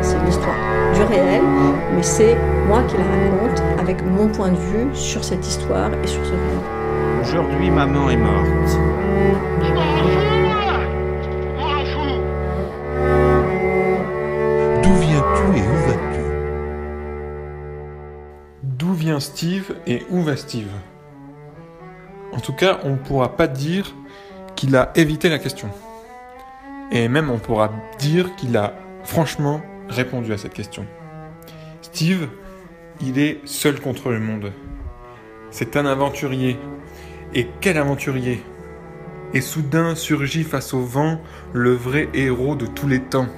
C'est l'histoire du réel, mais c'est moi qui la raconte avec mon point de vue sur cette histoire et sur ce réel. Aujourd'hui, maman est morte. D'où viens-tu et où vas-tu? D'où vient Steve et où va Steve? En tout cas, on ne pourra pas dire qu'il a évité la question. Et même on pourra dire qu'il a franchement répondu à cette question. Steve, il est seul contre le monde. C'est un aventurier. Et quel aventurier? Et soudain surgit face au vent le vrai héros de tous les temps.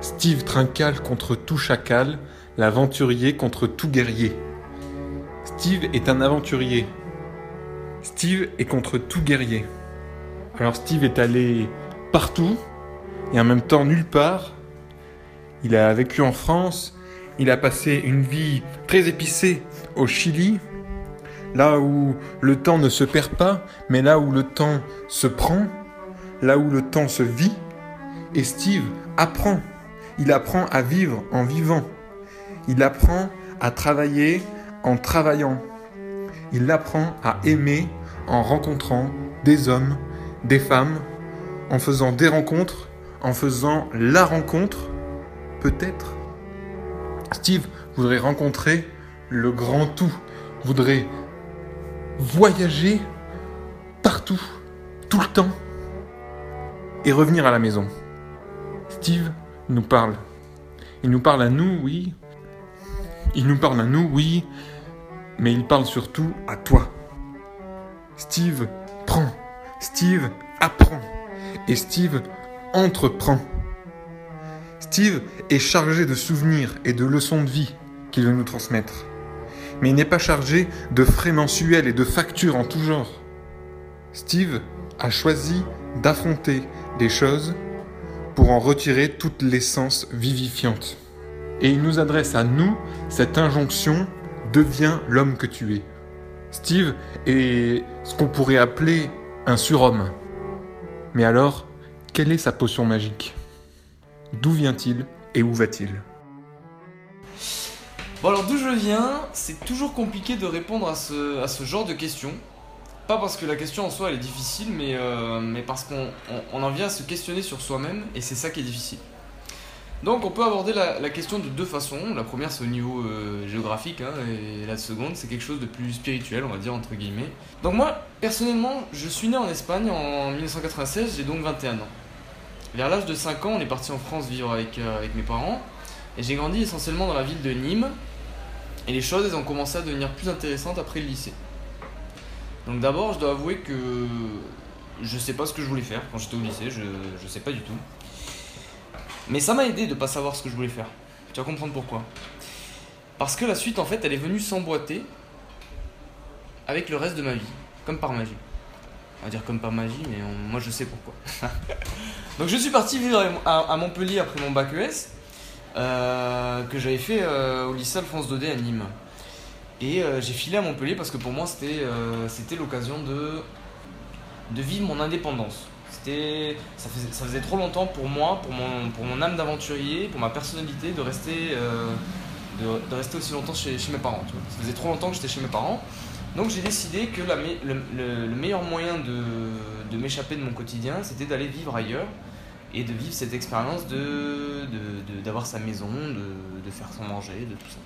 Steve Trincal contre tout chacal, l'aventurier contre tout guerrier. Steve est un aventurier. Steve est contre tout guerrier. Alors Steve est allé partout et en même temps nulle part. Il a vécu en France, il a passé une vie très épicée au Chili, là où le temps ne se perd pas, mais là où le temps se prend, là où le temps se vit. Et Steve apprend. Il apprend à vivre en vivant. Il apprend à travailler en travaillant. Il apprend à aimer en rencontrant des hommes, des femmes, en faisant des rencontres, en faisant la rencontre, peut-être? Steve voudrait rencontrer le grand tout, voudrait voyager partout, tout le temps, et revenir à la maison. Steve nous parle. Il nous parle à nous, oui. Il nous parle à nous, oui. Mais il parle surtout à toi. Steve prend. Steve apprend. Et Steve entreprend. Steve est chargé de souvenirs et de leçons de vie qu'il veut nous transmettre. Mais il n'est pas chargé de frais mensuels et de factures en tout genre. Steve a choisi d'affronter des choses pour en retirer toute l'essence vivifiante. Et il nous adresse à nous cette injonction Deviens l'homme que tu es. Steve est ce qu'on pourrait appeler un surhomme. Mais alors, quelle est sa potion magique? D'où vient-il et où va-t-il? Bon alors d'où je viens, c'est toujours compliqué de répondre à ce, genre de questions. Pas parce que la question en soi elle est difficile, mais, euh, parce qu'on on- on en vient à se questionner sur soi-même et c'est ça qui est difficile. Donc on peut aborder la, question de deux façons. La première c'est au niveau euh, géographique hein, et la seconde c'est quelque chose de plus spirituel on va dire entre guillemets. Donc moi personnellement je suis né en Espagne en 1996, j'ai donc 21 ans. Vers l'âge de 5 ans on est parti en France vivre avec, euh, avec mes parents et j'ai grandi essentiellement dans la ville de Nîmes et les choses ont commencé à devenir plus intéressantes après le lycée. Donc d'abord je dois avouer que je sais pas ce que je voulais faire quand j'étais au lycée, je, je sais pas du tout. Mais ça m'a aidé de pas savoir ce que je voulais faire. Tu vas comprendre pourquoi. Parce que la suite, en fait, elle est venue s'emboîter avec le reste de ma vie, comme par magie. On va dire comme par magie, mais moi je sais pourquoi. Donc je suis parti vivre à, Montpellier après mon bac ES, euh, que j'avais fait euh, au lycée Alphonse Daudet à Nîmes. Et euh, j'ai filé à Montpellier parce que pour moi c'était c'était l'occasion de, de vivre mon indépendance. C'était, ça, faisait, trop longtemps pour moi, pour mon, pour mon âme d'aventurier, pour ma personnalité, de rester, euh, de, rester aussi longtemps chez, chez mes parents. Ça faisait trop longtemps que j'étais chez mes parents. Donc j'ai décidé que le, le- le meilleur moyen de, de m'échapper de mon quotidien, c'était d'aller vivre ailleurs et de vivre cette expérience de- d'avoir sa maison, de, de faire son manger, de tout ça.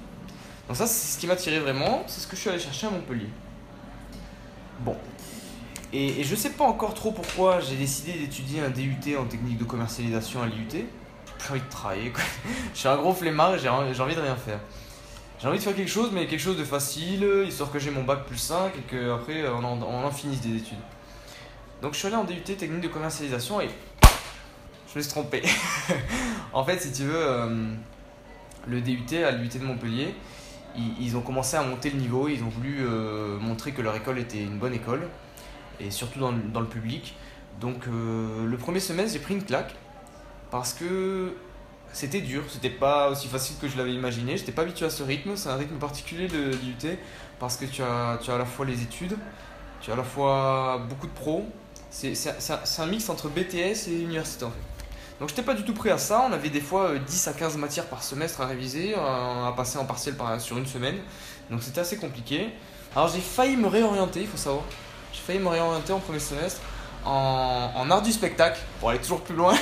Donc ça, c'est ce qui m'a tiré vraiment, c'est ce que je suis allé chercher à Montpellier. Bon. Et, et je sais pas encore trop pourquoi j'ai décidé d'étudier un DUT en technique de commercialisation à l'IUT. J'ai envie de travailler, quoi. Je suis un gros flemmard et j'ai envie de rien faire. J'ai envie de faire quelque chose, mais quelque chose de facile, histoire que j'ai mon bac plus 5 et qu'après on en, on finisse des études. Donc je suis allé en DUT technique de commercialisation et je me suis trompé. en fait, si tu veux, euh, le DUT à l'UT de Montpellier, ils, ils ont commencé à monter le niveau, ils ont voulu euh, montrer que leur école était une bonne école, et surtout dans dans le public. Donc euh, le premier semestre, j'ai pris une claque, parce que c'était dur, c'était pas aussi facile que je l'avais imaginé, j'étais pas habitué à ce rythme, c'est un rythme particulier de l'IUT, parce que tu as, tu as à la fois les études, tu as à la fois beaucoup de pros, C'est c'est- un, mix entre BTS et université en fait. Donc j'étais pas du tout prêt à ça. On avait des fois euh, 10 à 15 matières par semestre à réviser, euh, à passer en partiel par, sur une semaine. Donc c'était assez compliqué. Alors j'ai failli me réorienter, il faut savoir. J'ai failli me réorienter en premier semestre en, art du spectacle, pour aller toujours plus loin,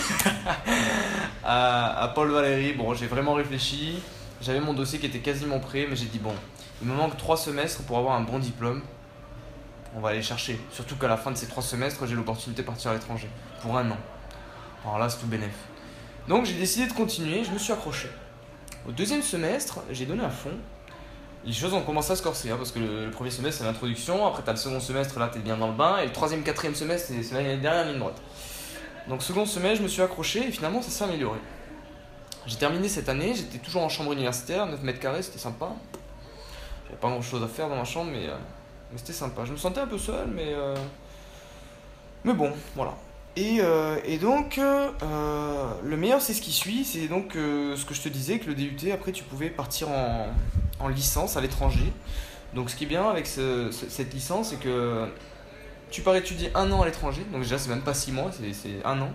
à, à Paul Valéry. Bon, j'ai vraiment réfléchi. J'avais mon dossier qui était quasiment prêt, mais j'ai dit bon, il me manque 3 semestres pour avoir un bon diplôme. On va aller chercher. Surtout qu'à la fin de ces 3 semestres, j'ai l'opportunité de partir à l'étranger. Pour un an. Alors là, c'est tout bénef. Donc j'ai décidé de continuer, je me suis accroché. Au deuxième semestre, j'ai donné à fond. Les choses ont commencé à se corser, hein, parce que le, premier semestre c'est l'introduction, après t'as le second semestre, là t'es bien dans le bain, et le troisième, quatrième semestre c'est c'est la dernière ligne droite. Donc second semestre, je me suis accroché, et finalement ça s'est amélioré. J'ai terminé cette année, j'étais toujours en chambre universitaire, 9 mètres carrés, c'était sympa. J'avais pas grand chose à faire dans ma chambre, mais, euh, mais c'était sympa. Je me sentais un peu seul, mais. euh, Mais bon, voilà. Et, euh, et donc, euh, euh, le meilleur, c'est ce qui suit. C'est donc ce que je te disais, que le DUT, après, tu pouvais partir en, en licence à l'étranger. Donc, ce qui est bien avec ce- ce- cette licence, c'est que tu pars étudier un an à l'étranger. Donc, déjà, c'est même pas six mois, c'est un an.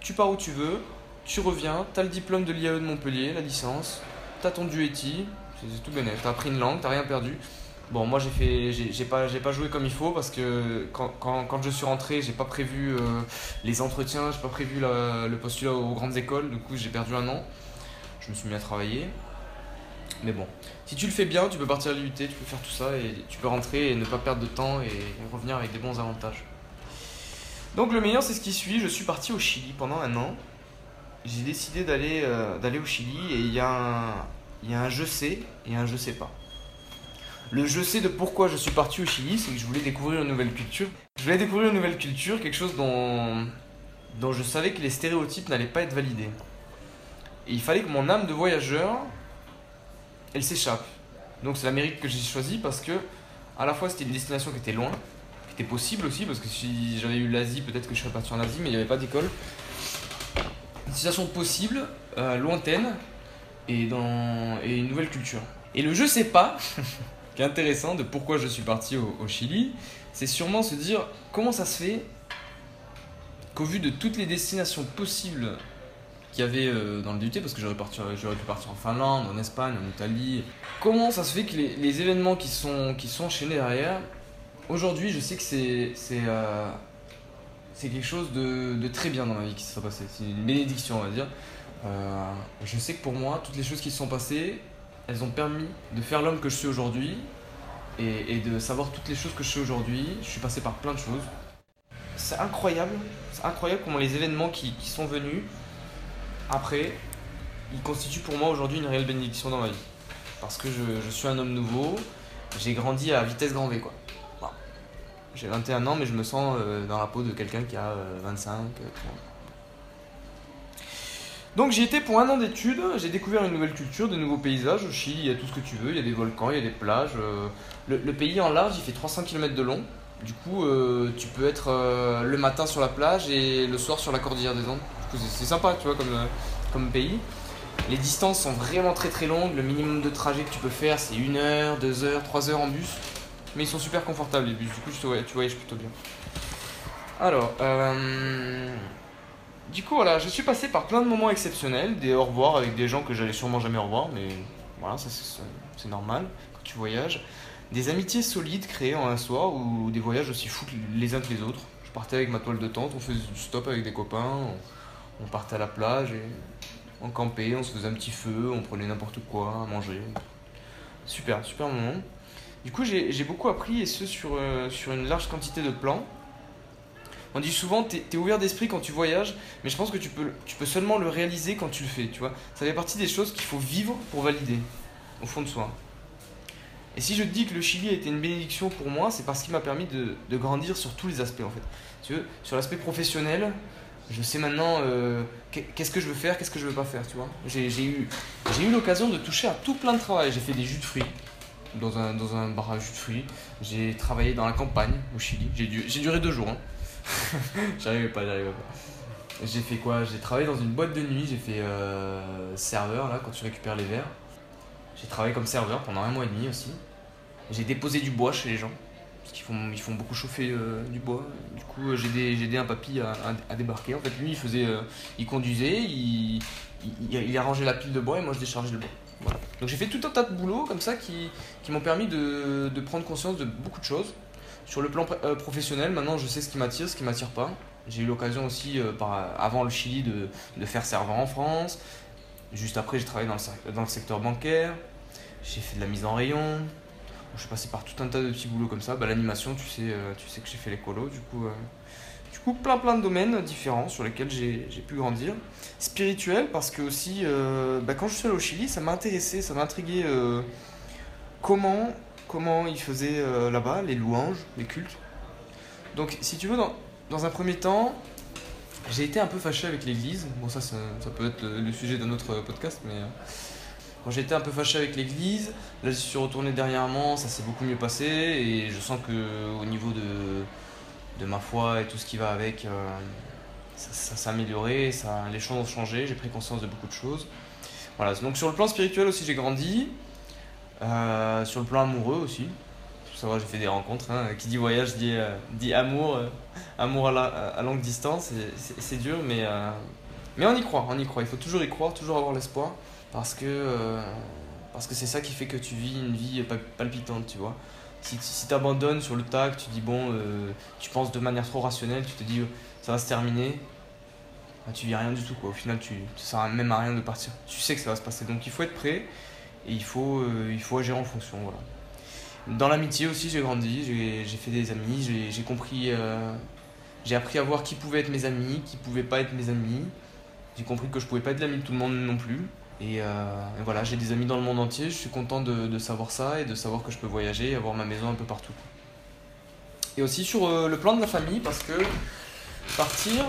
Tu pars où tu veux, tu reviens, tu as le diplôme de l'IAE de Montpellier, la licence, tu as ton DUT, c'est tout bénef. Tu as appris une langue, tu rien perdu. Bon, moi j'ai fait, j'ai pas, j'ai pas joué comme il faut parce que quand, quand, je suis rentré, j'ai pas prévu euh, les entretiens, j'ai pas prévu le postulat aux grandes écoles, du coup j'ai perdu un an. Je me suis mis à travailler. Mais bon, si tu le fais bien, tu peux partir à l'UT, tu peux faire tout ça et tu peux rentrer et ne pas perdre de temps et revenir avec des bons avantages. Donc le meilleur c'est ce qui suit, je suis parti au Chili pendant un an. J'ai décidé d'aller euh, au Chili et il y, a il y a un je sais et un je sais pas. Le je sais de pourquoi je suis parti au Chili, c'est que je voulais découvrir une nouvelle culture. Je voulais découvrir une nouvelle culture, quelque chose dont, je savais que les stéréotypes n'allaient pas être validés. Et il fallait que mon âme de voyageur, elle s'échappe. Donc c'est l'Amérique que j'ai choisie parce que à la fois c'était une destination qui était loin, qui était possible aussi, parce que si j'avais eu l'Asie, peut-être que je serais parti en Asie, mais il n'y avait pas d'école. Une destination possible, euh, lointaine, et, dans, et une nouvelle culture. Et le je sais pas, intéressant de pourquoi je suis parti au, Chili, c'est sûrement se dire comment ça se fait qu'au vu de toutes les destinations possibles qu'il y avait euh, dans le DUT, parce que j'aurais, pu partir en Finlande, en Espagne, en Italie, comment ça se fait que les, événements qui sont, qui sont enchaînés derrière, aujourd'hui je sais que euh, c'est quelque chose de, de très bien dans ma vie qui se soit passé, c'est une bénédiction on va dire. Euh, je sais que pour moi, toutes les choses qui se sont passées, elles ont permis de faire l'homme que je suis aujourd'hui et, de savoir toutes les choses que je sais aujourd'hui. Je suis passé par plein de choses. C'est incroyable, c'est incroyable comment les événements qui, sont venus après, ils constituent pour moi aujourd'hui une réelle bénédiction dans ma vie. Parce que je, suis un homme nouveau, j'ai grandi à vitesse grand V quoi. J'ai 21 ans mais je me sens euh, dans la peau de quelqu'un qui a euh, 25, euh, 30. Donc j'y étais pour un an d'études, j'ai découvert une nouvelle culture, de nouveaux paysages. Au Chili, il y a tout ce que tu veux, il y a des volcans, il y a des plages. euh, Le, pays en large, il fait 300 km de long. Du coup, euh, tu peux être euh, le matin sur la plage et le soir sur la cordillère des Andes. C'est sympa, tu vois, comme, comme pays. Les distances sont vraiment très très longues. Le minimum de trajet que tu peux faire, c'est 1 heure, 2 heures, 3 heures en bus. Mais ils sont super confortables les bus, du coup, tu voyages plutôt bien. Alors, euh, du coup, voilà, je suis passé par plein de moments exceptionnels, des au revoir avec des gens que j'allais sûrement jamais revoir, mais voilà, ça c'est- normal quand tu voyages. Des amitiés solides créées en un soir ou des voyages aussi fous les uns que les autres. Je partais avec ma toile de tente, on faisait du stop avec des copains, on, partait à la plage on campait, on se faisait un petit feu, on prenait n'importe quoi à manger. Super, super moment. Du coup, j'ai beaucoup appris et ce euh, sur une large quantité de plans. On dit souvent, t'es es ouvert d'esprit quand tu voyages, mais je pense que tu peux, seulement le réaliser quand tu le fais, tu vois. Ça fait partie des choses qu'il faut vivre pour valider, au fond de soi. Et si je te dis que le Chili a été une bénédiction pour moi, c'est parce qu'il m'a permis de, grandir sur tous les aspects, en fait. Sur l'aspect professionnel, je sais maintenant euh, qu'est- qu'est-ce que je veux faire, qu'est-ce que je veux pas faire, tu vois. J'ai eu, l'occasion de toucher à tout plein de travail. J'ai fait des jus de fruits dans un, dans un bar à jus de fruits. J'ai travaillé dans la campagne au Chili. J'ai duré deux jours. hein. j'arrivais pas, j'arrivais pas. J'ai fait quoi? J'ai travaillé dans une boîte de nuit. J'ai fait euh, serveur là quand tu récupères les verres. J'ai travaillé comme serveur pendant un mois et demi aussi. J'ai déposé du bois chez les gens. parce qu'ils font, ils font beaucoup chauffer euh, du bois. Du coup, euh, j'ai aidé, un papy à, à- débarquer. En fait, lui, il faisait, il conduisait, il, il, arrangeait la pile de bois et moi, je déchargeais le bois. Donc, j'ai fait tout un tas de boulots comme ça qui, qui m'ont permis de, de prendre conscience de beaucoup de choses. Sur le plan euh, professionnel, maintenant, je sais ce qui m'attire, ce qui m'attire pas. J'ai eu l'occasion aussi, euh, avant le Chili, de, faire servant en France. Juste après, j'ai travaillé dans le, secteur bancaire. J'ai fait de la mise en rayon. Je suis passé par tout un tas de petits boulots comme ça. Bah, L'animation, tu sais, euh, tu sais que j'ai fait l'écolo. Du coup, du coup, plein plein de domaines différents sur lesquels j'ai pu grandir. Spirituel, parce que aussi, bah, quand je suis allé au Chili, ça m'a intéressé, ça m'a intrigué comment, comment ils faisaient euh, là-bas, les louanges, les cultes. Donc, si tu veux, dans, un premier temps, j'ai été un peu fâché avec l'église. Bon, ça, ça, peut être le, sujet d'un autre podcast, mais. euh, Bon, j'ai été un peu fâché avec l'église. Là, j'y suis retourné dernièrement, ça s'est beaucoup mieux passé. Et je sens que au niveau de, de ma foi et tout ce qui va avec, euh, ça, ça s'est amélioré, ça, les choses ont changé, j'ai pris conscience de beaucoup de choses. Voilà, donc sur le plan spirituel aussi, j'ai grandi. Euh, sur le plan amoureux aussi. Faut savoir, j'ai fait des rencontres. hein. Qui dit voyage dit, euh, dit amour. euh, amour à, la- à longue distance, c'est dur, mais, mais on y croit, on y croit. Il faut toujours y croire, toujours avoir l'espoir. Parce que parce que c'est ça qui fait que tu vis une vie pa- palpitante, tu vois. Si, si tu abandonnes sur le tac, tu dis bon, tu penses de manière trop rationnelle, tu te dis euh, ça va se terminer, bah, tu vis rien du tout quoi. Au final, tu, ça sert même à rien de partir. Tu sais que ça va se passer, donc il faut être prêt et il faut, euh, il faut agir en fonction. Voilà. Dans l'amitié aussi, j'ai grandi, j'ai fait des amis, j'ai- compris, euh, j'ai appris à voir qui pouvaient être mes amis, qui pouvaient pas être mes amis. J'ai compris que je pouvais pas être l'ami de tout le monde non plus. Et, euh, et voilà, j'ai des amis dans le monde entier, je suis content de, de savoir ça et de savoir que je peux voyager et avoir ma maison un peu partout. Et aussi sur le plan de la famille, parce que partir,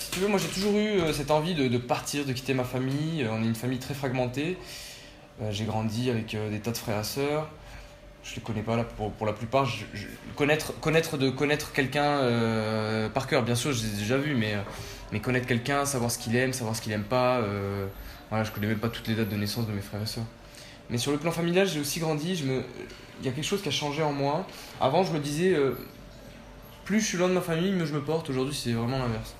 si tu veux, moi j'ai toujours eu cette envie de, de partir, de quitter ma famille. On est une famille très fragmentée. Euh, j'ai grandi avec euh, des tas de frères et sœurs. Je les connais pas là pour, la plupart. Connaître, de connaître quelqu'un euh, par cœur, bien sûr, je les ai déjà vus, mais, connaître quelqu'un, savoir ce qu'il aime, savoir ce qu'il aime pas. voilà, je connais même pas toutes les dates de naissance de mes frères et sœurs. Mais sur le plan familial, j'ai aussi grandi. Il y a quelque chose qui a changé en moi. Avant, je me disais, plus je suis loin de ma famille, mieux je me porte. Aujourd'hui, c'est vraiment l'inverse.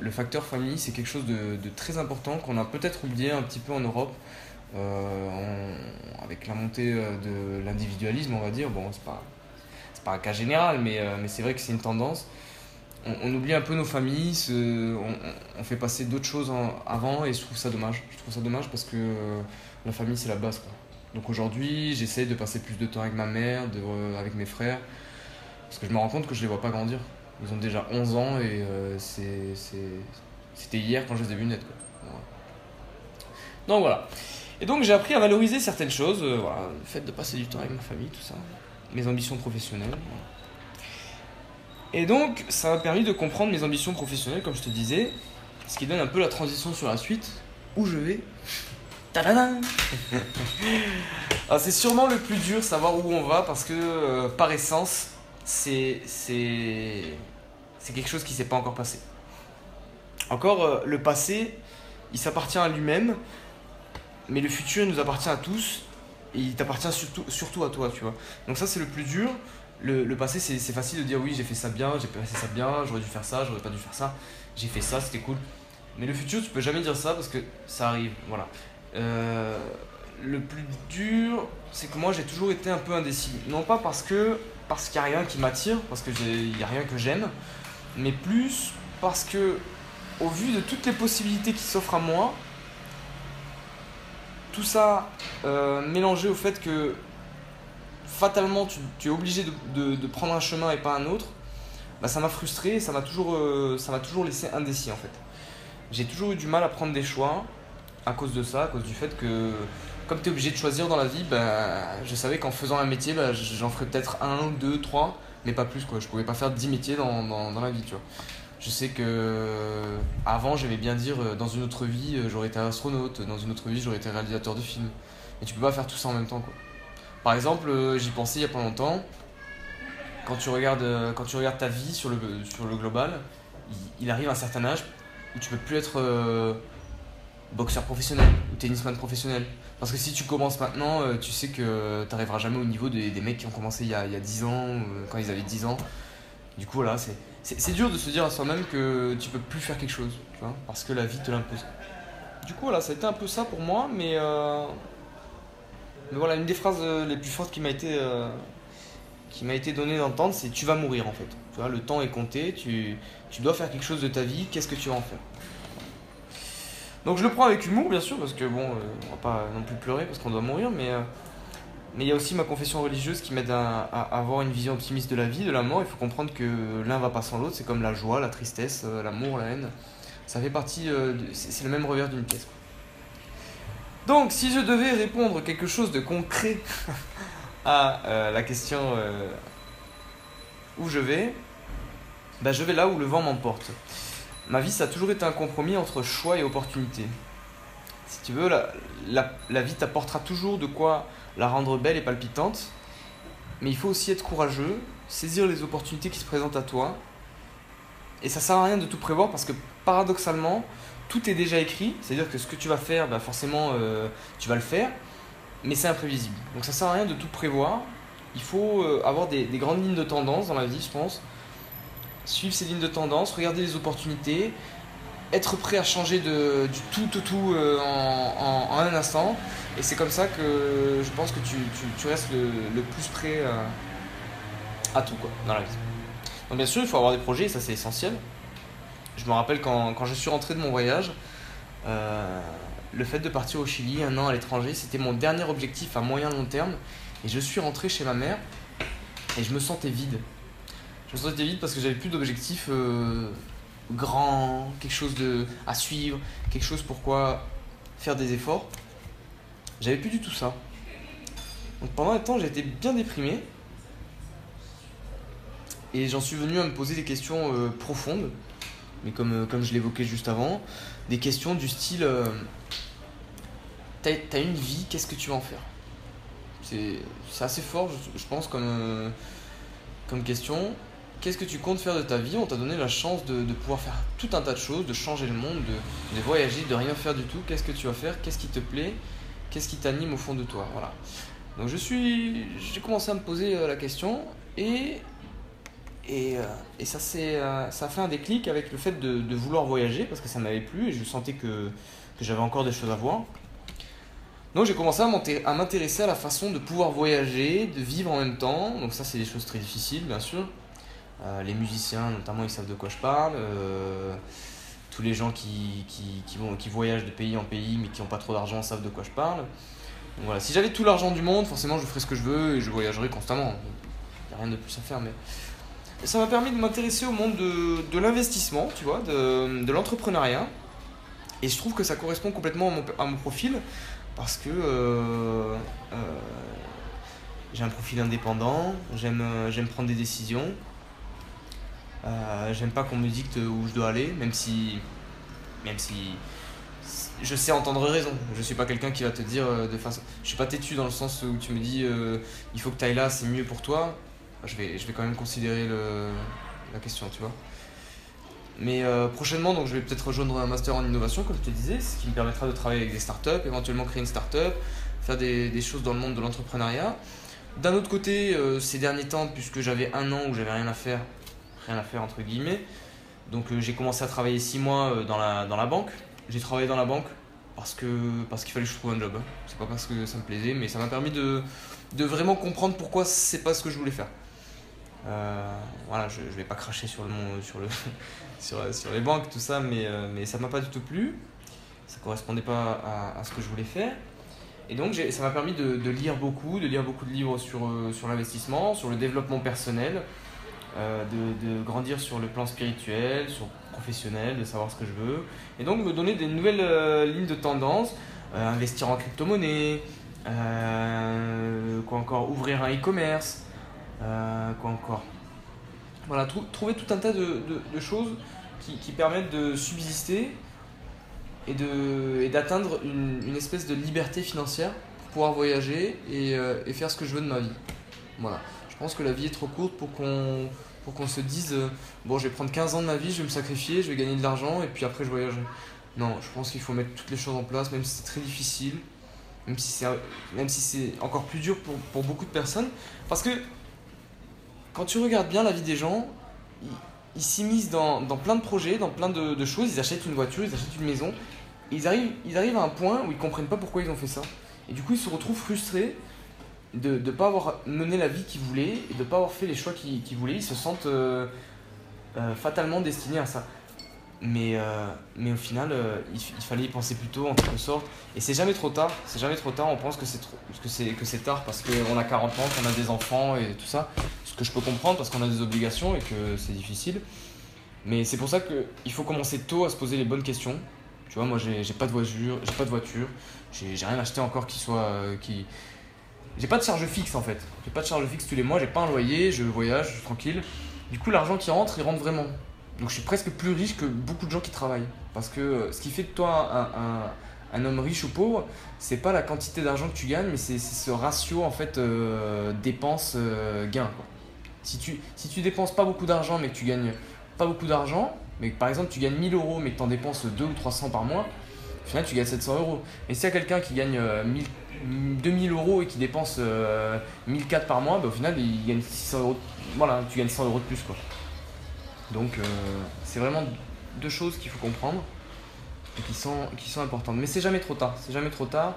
Le, facteur famille, c'est quelque chose de très important qu'on a peut-être oublié un petit peu en Europe. Euh, avec la montée euh, de l'individualisme, on va dire. Bon, c'est pas, pas un cas général, mais, euh, mais c'est vrai que c'est une tendance. On, oublie un peu nos familles, on, on- fait passer d'autres choses avant et je trouve ça dommage. Je trouve ça dommage parce que la famille c'est la base. Quoi. Donc aujourd'hui, j'essaie de passer plus de temps avec ma mère, de, avec mes frères, parce que je me rends compte que je les vois pas grandir. Ils ont déjà 11 ans et c'était hier quand je les ai vus naître. Donc voilà. Et donc j'ai appris à valoriser certaines choses, euh, voilà, le fait de passer du temps avec ma famille, tout ça, mes ambitions professionnelles. voilà. Et donc ça m'a permis de comprendre mes ambitions professionnelles, comme je te disais, ce qui donne un peu la transition sur la suite, où je vais? Alors, c'est sûrement le plus dur, savoir où on va, parce que euh, par essence, c'est c'est c'est quelque chose qui s'est pas encore passé. Encore, euh, le passé, il s'appartient à lui-même, mais le futur nous appartient à tous, et il t'appartient surtout, surtout à toi, tu vois. Donc ça, c'est le plus dur. Le, passé, c'est facile de dire oui, j'ai fait ça bien, j'ai fait ça bien, j'aurais dû faire ça, j'aurais pas dû faire ça, j'ai fait ça, c'était cool. Mais le futur, tu peux jamais dire ça parce que ça arrive, voilà. Euh, le plus dur, c'est que moi j'ai toujours été un peu indécis. Non pas parce que parce qu'il n'y a rien qui m'attire, parce que il n'y a rien que j'aime, mais plus parce que au vu de toutes les possibilités qui s'offrent à moi, tout ça euh, mélangé au fait que fatalement tu, es obligé de, prendre un chemin et pas un autre, bah, ça m'a frustré ça m'a toujours, euh, ça m'a toujours laissé indécis en fait. J'ai toujours eu du mal à prendre des choix à cause de ça, à cause du fait que comme tu es obligé de choisir dans la vie, bah, je savais qu'en faisant un métier, bah, j'en ferais peut-être un, deux, trois, mais pas plus quoi. Je pouvais pas faire 10 métiers dans, dans, dans la vie, tu vois. Je sais que avant j'aimais bien dire euh, dans une autre vie euh, j'aurais été astronaute, dans une autre vie j'aurais été réalisateur de films. Mais tu peux pas faire tout ça en même temps quoi. Par exemple, euh, j'y pensais il y a pas longtemps. Quand tu regardes, euh, quand tu regardes ta vie sur le, sur le global, il, arrive un certain âge où tu peux plus être euh, boxeur professionnel ou tennisman professionnel. Parce que si tu commences maintenant, euh, tu sais que tu n'arriveras jamais au niveau des, mecs qui ont commencé il y a, il y a 10 ans, euh, quand ils avaient 10 ans. Du coup, voilà, c'est, c'est, dur de se dire à soi-même que tu peux plus faire quelque chose, tu vois, parce que la vie te l'impose. Du coup, voilà, ça a été un peu ça pour moi, mais, euh, mais voilà, une des phrases les plus fortes qui m'a été, qui m'a été donnée d'entendre, c'est tu vas mourir en fait. Tu vois, le temps est compté, tu, tu dois faire quelque chose de ta vie, qu'est-ce que tu vas en faire? Donc je le prends avec humour, bien sûr, parce que bon, euh, on va pas non plus pleurer parce qu'on doit mourir, mais euh, mais il y a aussi ma confession religieuse qui m'aide à, avoir une vision optimiste de la vie, de la mort. Il faut comprendre que l'un va pas sans l'autre. C'est comme la joie, la tristesse, euh, l'amour, la haine. Ça fait partie. c'est le même revers d'une pièce. Donc, si je devais répondre quelque chose de concret à la question où je vais, bah, je vais là où le vent m'emporte. Ma vie, ça a toujours été un compromis entre choix et opportunité. Si tu veux, la, vie t'apportera toujours de quoi la rendre belle et palpitante, mais il faut aussi être courageux, saisir les opportunités qui se présentent à toi. Et ça sert à rien de tout prévoir parce que paradoxalement, tout est déjà écrit, c'est-à-dire que ce que tu vas faire, bah forcément, euh, tu vas le faire, mais c'est imprévisible. Donc ça sert à rien de tout prévoir. Il faut euh, avoir des, des grandes lignes de tendance dans la vie, je pense, suivre ces lignes de tendance, regarder les opportunités, être prêt à changer de, du tout tout, tout euh, en, un instant. Et c'est comme ça que je pense que tu, restes le, plus prêt à, à tout quoi, dans la vie. Donc bien sûr, il faut avoir des projets, et ça c'est essentiel. Je me rappelle quand, quand, je suis rentré de mon voyage, euh, le fait de partir au Chili un an à l'étranger, c'était mon dernier objectif à moyen long terme. Et je suis rentré chez ma mère et je me sentais vide je me sentais vite parce que j'avais plus d'objectifs euh, grands, quelque chose de, à suivre, quelque chose pour quoi faire des efforts. J'avais plus du tout ça. Donc pendant un temps, j'étais bien déprimé. Et j'en suis venu à me poser des questions euh, profondes, mais comme, euh, comme je l'évoquais juste avant, des questions du style T'as as une vie, qu'est-ce que tu vas en faire? C'est assez fort, je, pense, comme question qu'est-ce que tu comptes faire de ta vie? On t'a donné la chance de, pouvoir faire tout un tas de choses, de changer le monde, de, voyager, de rien faire du tout. Qu'est-ce que tu vas faire? Qu'est-ce qui te plaît? Qu'est-ce qui t'anime au fond de toi? Voilà. Donc je suis, j'ai commencé à me poser euh, la question et et, euh, et ça c'est euh, ça a fait un déclic avec le fait de, vouloir voyager parce que ça m'avait plu et je sentais que, que j'avais encore des choses à voir. Donc j'ai commencé à m'intéresser à la façon de pouvoir voyager, de vivre en même temps. Donc ça c'est des choses très difficiles bien sûr. Euh, les musiciens, notamment, ils savent de quoi je parle. Euh, tous les gens qui, qui, qui, vont, qui voyagent de pays en pays mais qui n'ont pas trop d'argent savent de quoi je parle. Voilà, si j'avais tout l'argent du monde, forcément je ferais ce que je veux et je voyagerais constamment. Il n'y a rien de plus à faire. Mais ça m'a permis de m'intéresser au monde de, de l'investissement, tu vois, de, de l'entrepreneuriat. Et je trouve que ça correspond complètement à mon, à mon profil parce que euh, j'ai un profil indépendant, j'aime prendre des décisions. Euh, j'aime pas qu'on me dicte où je dois aller, même si, même si je sais entendre raison. Je suis pas quelqu'un qui va te dire euh, de façon. Je suis pas têtu dans le sens où tu me dis euh, il faut que tu ailles là, c'est mieux pour toi. Je vais, je vais quand même considérer le, la question, tu vois. Mais prochainement, donc, je vais peut-être rejoindre un master en innovation, comme je te disais, ce qui me permettra de travailler avec des startups, éventuellement créer une startup, faire des, des choses dans le monde de l'entrepreneuriat. D'un autre côté, ces derniers temps, puisque j'avais un an où j'avais rien à faire, rien à faire entre guillemets. Donc euh, j'ai commencé à travailler 6 mois euh, dans, la, dans la banque. J'ai travaillé dans la banque parce que parce qu'il fallait que je trouve un job. Hein. C'est pas parce que ça me plaisait, mais ça m'a permis de, de vraiment comprendre pourquoi c'est pas ce que je voulais faire. Euh, voilà, je, je vais pas cracher sur le sur le sur, sur les banques tout ça, mais mais ça m'a pas du tout plu. Ça correspondait pas à, ce que je voulais faire. Et donc ça m'a permis de, de, lire beaucoup, de lire beaucoup de livres sur, sur l'investissement, sur le développement personnel, euh, de, grandir sur le plan spirituel, sur professionnel, de savoir ce que je veux. Et donc me donner des nouvelles euh, lignes de tendance, euh, investir en crypto-monnaie, quoi encore, ouvrir un e-commerce, quoi encore. Voilà, trouver tout un tas de, de, choses qui, qui, permettent de subsister et d'atteindre une, une, espèce de liberté financière pour pouvoir voyager et, et faire ce que je veux de ma vie. Voilà. Je pense que la vie est trop courte pour qu'on pour qu'on se dise euh, bon je vais prendre 15 ans de ma vie, je vais me sacrifier, je vais gagner de l'argent et puis après je voyagerai. Non, je pense qu'il faut mettre toutes les choses en place, même si c'est très difficile, même si c'est, même si c'est encore plus dur pour, pour beaucoup de personnes. Parce que quand tu regardes bien la vie des gens, ils, ils s'immiscent dans, dans plein de projets, dans plein de, choses. Ils achètent une voiture, ils achètent une maison. Ils arrivent, ils arrivent à un point où ils comprennent pas pourquoi ils ont fait ça. Et du coup, ils se retrouvent frustrés de ne pas avoir mené la vie qu'ils voulaient et de ne pas avoir fait les choix qu'ils qu'ils voulaient. Ils se sentent euh, euh, fatalement destinés à ça. Mais, euh, mais au final, il, fallait y penser plus tôt en quelque sorte. Et c'est jamais trop tard. C'est jamais trop tard. On pense que c'est tard parce qu'on a 40 ans, qu'on a des enfants et tout ça. Ce que je peux comprendre parce qu'on a des obligations et que c'est difficile. Mais c'est pour ça qu'il faut commencer tôt à se poser les bonnes questions. Tu vois, moi j'ai pas de voiture, j'ai pas de j'ai rien acheté encore qui soit qui j'ai pas de charge fixe en fait. J'ai pas de charge fixe tous les mois, j'ai pas un loyer, je voyage, je suis tranquille. Du coup, l'argent qui rentre, il rentre vraiment. Donc je suis presque plus riche que beaucoup de gens qui travaillent. Parce que euh, ce qui fait de toi un, homme riche ou pauvre, c'est pas la quantité d'argent que tu gagnes, mais c'est ce ratio en fait euh, dépenses-gains. si, tu, si tu dépenses pas beaucoup d'argent, mais que tu gagnes pas beaucoup d'argent, mais que par exemple tu gagnes 1000 euros, mais que tu en dépenses 2 ou 300 par mois, au final tu gagnes 700 euros. Et s'il y a quelqu'un qui gagne euh, 1000 2000 euros et qui dépense euh, 1004 par mois, bah, au final il gagne 600 euros. Voilà, tu gagnes 100 euros de plus quoi. Donc euh, c'est vraiment deux choses qu'il faut comprendre et qui sont, qui sont importantes. Mais c'est jamais trop tard. C'est jamais trop tard.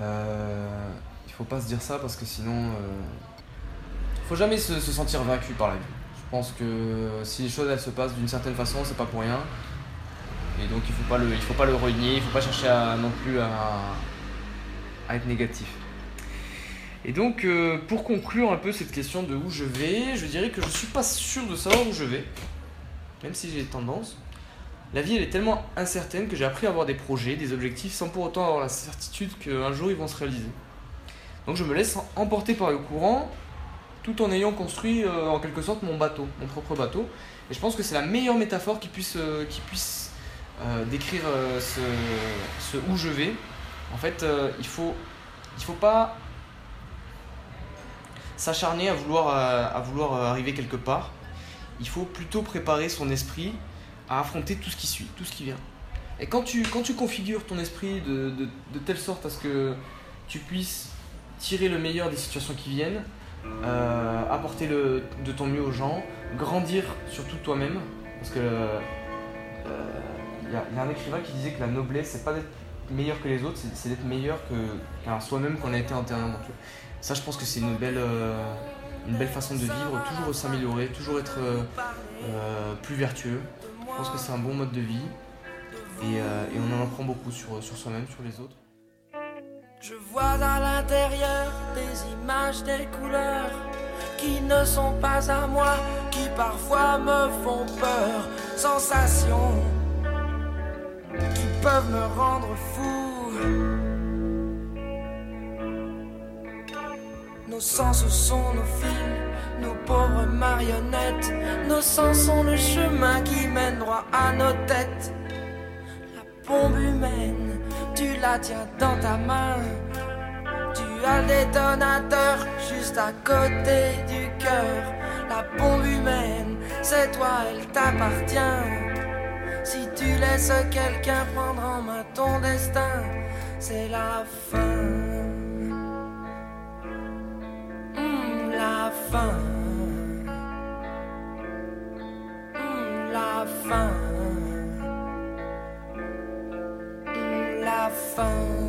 Euh, faut pas se dire ça parce que sinon, euh, faut jamais se, se sentir vaincu par la vie. Je pense que si les choses elles se passent d'une certaine façon, c'est pas pour rien. Et donc il faut pas le, il faut pas le renier. Il faut pas chercher à, non plus à, à être négatif. Et donc, euh, pour conclure un peu cette question de où je vais, je dirais que je suis pas sûr de savoir où je vais, même si j'ai des tendances. La vie, elle est tellement incertaine que j'ai appris à avoir des projets, des objectifs, sans pour autant avoir la certitude qu'un jour ils vont se réaliser. Donc, je me laisse emporter par le courant, tout en ayant construit euh, en quelque sorte mon bateau, mon propre bateau. Et je pense que c'est la meilleure métaphore qui puisse, euh, qui puisse décrire ce où je vais. En fait, euh, il faut, il faut pas s'acharner à vouloir, euh, à vouloir euh, arriver quelque part. Il faut plutôt préparer son esprit à affronter tout ce qui suit, tout ce qui vient. Et quand tu, quand tu configures ton esprit de, de, telle sorte à ce que tu puisses tirer le meilleur des situations qui viennent, apporter le, de ton mieux aux gens, grandir surtout toi-même, parce que il y, y a un écrivain qui disait que la noblesse, c'est pas d'être meilleur que les autres, c'est d'être meilleur que- soi-même qu'on a été antérieurement. tu vois. Ça, je pense que c'est une belle, euh, une belle façon de vivre, toujours s'améliorer, toujours être euh, euh, plus vertueux. Je pense que c'est un bon mode de vie et, on en apprend beaucoup sur, sur soi-même, sur les autres. Je vois à l'intérieur des images, des couleurs qui ne sont pas à moi, qui parfois me font peur. Sensations peuvent me rendre fou. Nos sens sont nos fils, nos pauvres marionnettes. Nos sens sont le chemin qui mène droit à nos têtes. La bombe humaine, tu la tiens dans ta main. Tu as le détonateur juste à côté du cœur. La bombe humaine, c'est toi, elle t'appartient. Si tu laisses quelqu'un prendre en main ton destin, c'est la fin. Hmm, la fin. Hmm, la fin. Hmm, la fin.